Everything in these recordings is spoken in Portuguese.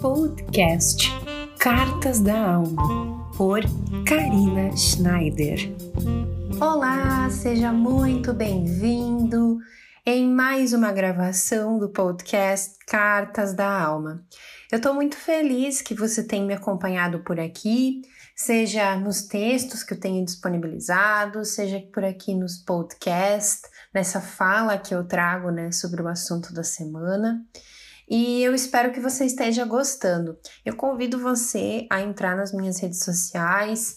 Podcast Cartas da Alma, por Karina Schneider. Olá, seja muito bem-vindo em mais uma gravação do podcast Cartas da Alma. Eu estou muito feliz que você tenha me acompanhado por aqui, seja nos textos que eu tenho disponibilizado, seja por aqui nos podcasts, nessa fala que eu trago né, sobre o assunto da semana e eu espero que você esteja gostando. Eu convido você a entrar nas minhas redes sociais,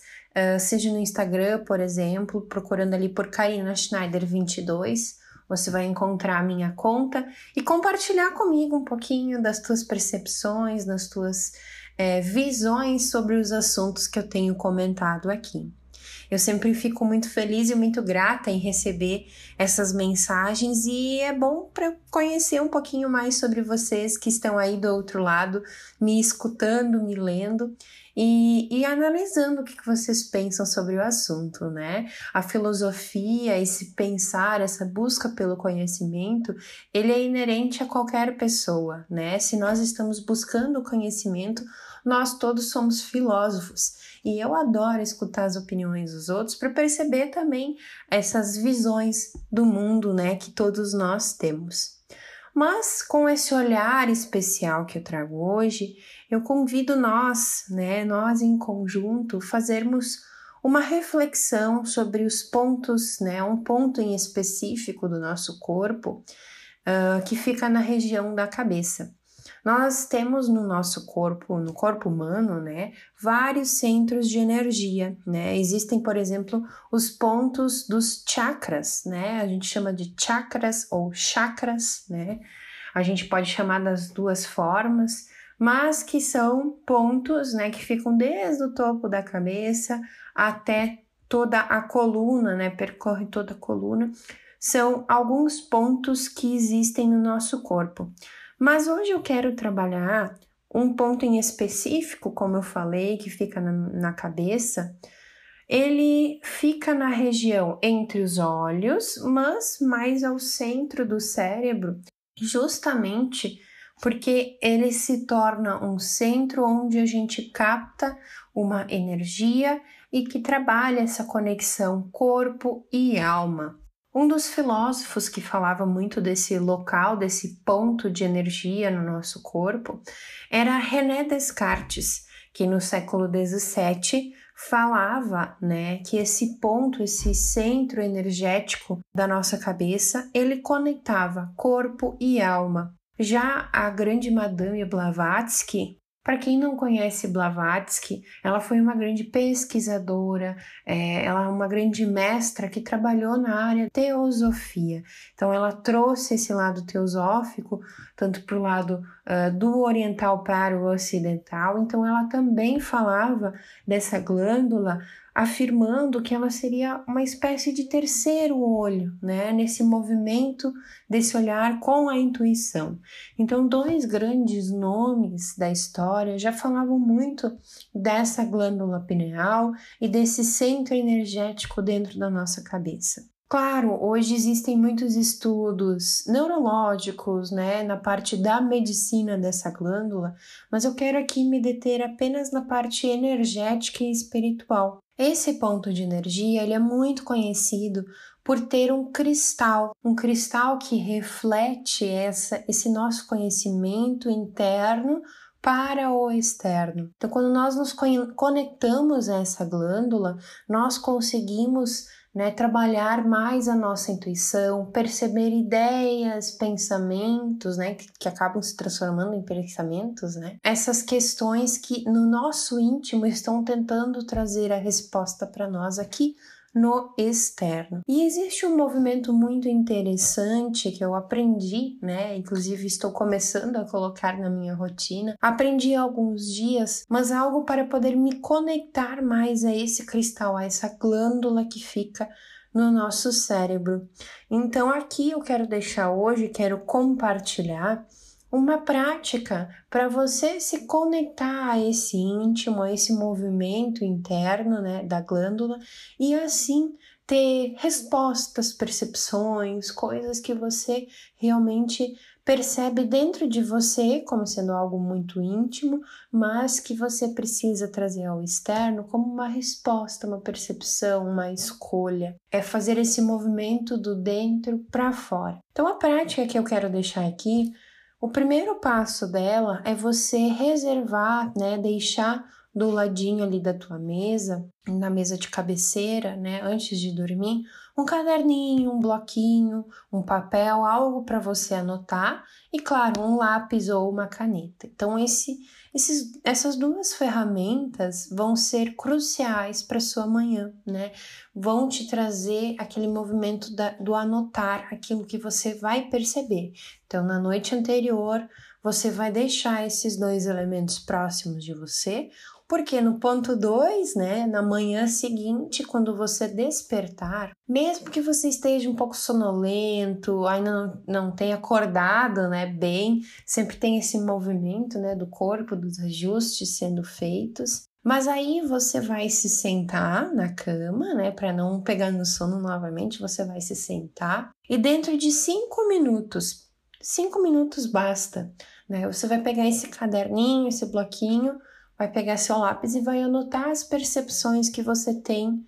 seja no Instagram, por exemplo, procurando ali por Karina Schneider 22. Você vai encontrar a minha conta e compartilhar comigo um pouquinho das tuas percepções, das tuas é, visões sobre os assuntos que eu tenho comentado aqui. Eu sempre fico muito feliz e muito grata em receber essas mensagens e é bom para conhecer um pouquinho mais sobre vocês que estão aí do outro lado, me escutando, me lendo. E, e, analisando o que vocês pensam sobre o assunto, né? A filosofia, esse pensar, essa busca pelo conhecimento, ele é inerente a qualquer pessoa, né? Se nós estamos buscando o conhecimento, nós todos somos filósofos e eu adoro escutar as opiniões dos outros para perceber também essas visões do mundo, né, que todos nós temos. Mas com esse olhar especial que eu trago hoje, eu convido nós, né, nós em conjunto, fazermos uma reflexão sobre os pontos, né, um ponto em específico do nosso corpo uh, que fica na região da cabeça. Nós temos no nosso corpo, no corpo humano, né, vários centros de energia, né? Existem, por exemplo, os pontos dos chakras, né? A gente chama de chakras ou chakras, né? A gente pode chamar das duas formas, mas que são pontos, né, que ficam desde o topo da cabeça até toda a coluna, né? Percorre toda a coluna. São alguns pontos que existem no nosso corpo. Mas hoje eu quero trabalhar um ponto em específico, como eu falei, que fica na, na cabeça. Ele fica na região entre os olhos, mas mais ao centro do cérebro, justamente porque ele se torna um centro onde a gente capta uma energia e que trabalha essa conexão corpo e alma. Um dos filósofos que falava muito desse local, desse ponto de energia no nosso corpo, era René Descartes, que no século XVII falava, né, que esse ponto, esse centro energético da nossa cabeça, ele conectava corpo e alma. Já a grande Madame Blavatsky para quem não conhece Blavatsky, ela foi uma grande pesquisadora, é, ela é uma grande mestra que trabalhou na área teosofia. Então, ela trouxe esse lado teosófico, tanto para o lado uh, do oriental para o ocidental. Então, ela também falava dessa glândula afirmando que ela seria uma espécie de terceiro olho, né, nesse movimento desse olhar com a intuição. Então, dois grandes nomes da história já falavam muito dessa glândula pineal e desse centro energético dentro da nossa cabeça. Claro, hoje existem muitos estudos neurológicos, né, na parte da medicina dessa glândula, mas eu quero aqui me deter apenas na parte energética e espiritual. Esse ponto de energia, ele é muito conhecido por ter um cristal, um cristal que reflete essa, esse nosso conhecimento interno para o externo. Então, quando nós nos conectamos a essa glândula, nós conseguimos né, trabalhar mais a nossa intuição, perceber ideias, pensamentos, né, que, que acabam se transformando em pensamentos, né? Essas questões que no nosso íntimo estão tentando trazer a resposta para nós aqui no externo. E existe um movimento muito interessante que eu aprendi, né? Inclusive estou começando a colocar na minha rotina. Aprendi há alguns dias, mas algo para poder me conectar mais a esse cristal, a essa glândula que fica no nosso cérebro. Então aqui eu quero deixar hoje, quero compartilhar uma prática para você se conectar a esse íntimo, a esse movimento interno né, da glândula e assim ter respostas, percepções, coisas que você realmente percebe dentro de você como sendo algo muito íntimo, mas que você precisa trazer ao externo como uma resposta, uma percepção, uma escolha. É fazer esse movimento do dentro para fora. Então, a prática que eu quero deixar aqui, o primeiro passo dela é você reservar, né, deixar do ladinho ali da tua mesa, na mesa de cabeceira, né, antes de dormir, um caderninho, um bloquinho, um papel, algo para você anotar e, claro, um lápis ou uma caneta. Então, esse, esses, essas duas ferramentas vão ser cruciais para sua manhã, né? Vão te trazer aquele movimento da, do anotar aquilo que você vai perceber. Então, na noite anterior, você vai deixar esses dois elementos próximos de você, porque no ponto 2, né, na manhã seguinte, quando você despertar, mesmo que você esteja um pouco sonolento, ainda não, não tenha acordado, né, bem, sempre tem esse movimento, né, do corpo, dos ajustes sendo feitos. Mas aí você vai se sentar na cama, né, para não pegar no sono novamente, você vai se sentar e dentro de cinco minutos, cinco minutos basta, né? Você vai pegar esse caderninho, esse bloquinho, vai pegar seu lápis e vai anotar as percepções que você tem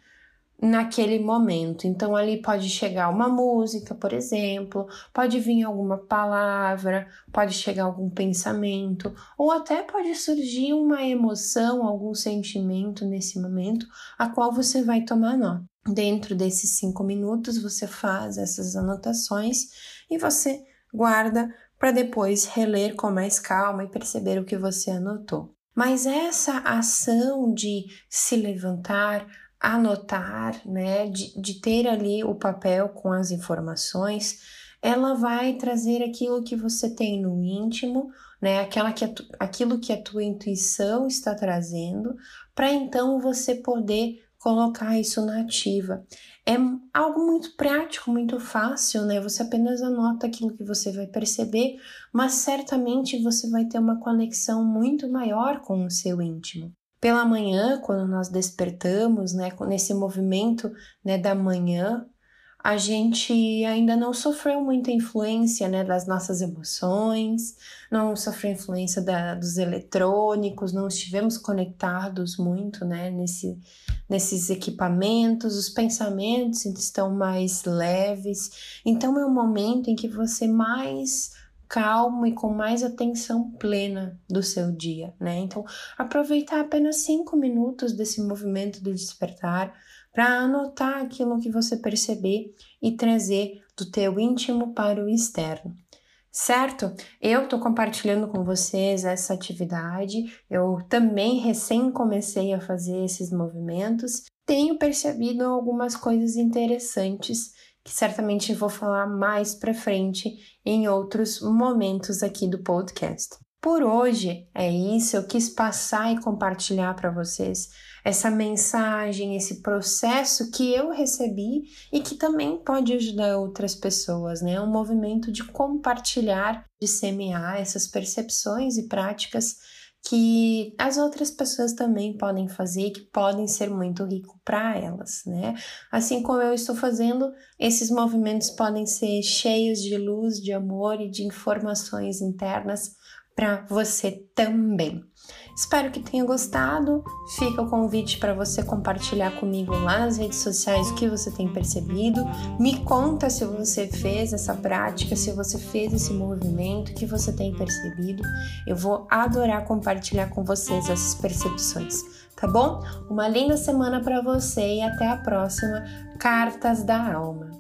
naquele momento. Então ali pode chegar uma música, por exemplo, pode vir alguma palavra, pode chegar algum pensamento, ou até pode surgir uma emoção, algum sentimento nesse momento, a qual você vai tomar nota. Dentro desses cinco minutos você faz essas anotações e você guarda para depois reler com mais calma e perceber o que você anotou. Mas essa ação de se levantar, anotar, né, de, de ter ali o papel com as informações, ela vai trazer aquilo que você tem no íntimo, né, aquela que aquilo que a tua intuição está trazendo, para então você poder colocar isso na ativa. É algo muito prático, muito fácil, né? Você apenas anota aquilo que você vai perceber, mas certamente você vai ter uma conexão muito maior com o seu íntimo. Pela manhã, quando nós despertamos, né, nesse movimento, né, da manhã, a gente ainda não sofreu muita influência né, das nossas emoções, não sofreu influência da, dos eletrônicos, não estivemos conectados muito né, nesse, nesses equipamentos, os pensamentos estão mais leves. Então é um momento em que você mais calmo e com mais atenção plena do seu dia, né? Então, aproveitar apenas cinco minutos desse movimento do despertar para anotar aquilo que você perceber e trazer do teu íntimo para o externo. Certo? Eu estou compartilhando com vocês essa atividade. Eu também recém comecei a fazer esses movimentos. Tenho percebido algumas coisas interessantes que certamente vou falar mais para frente em outros momentos aqui do podcast. Por hoje é isso, eu quis passar e compartilhar para vocês essa mensagem, esse processo que eu recebi e que também pode ajudar outras pessoas, né? Um movimento de compartilhar, de semear essas percepções e práticas que as outras pessoas também podem fazer e que podem ser muito rico para elas, né? Assim como eu estou fazendo, esses movimentos podem ser cheios de luz, de amor e de informações internas para você também. Espero que tenha gostado. Fica o convite para você compartilhar comigo lá nas redes sociais o que você tem percebido. Me conta se você fez essa prática, se você fez esse movimento, o que você tem percebido. Eu vou adorar compartilhar com vocês essas percepções, tá bom? Uma linda semana para você e até a próxima Cartas da Alma.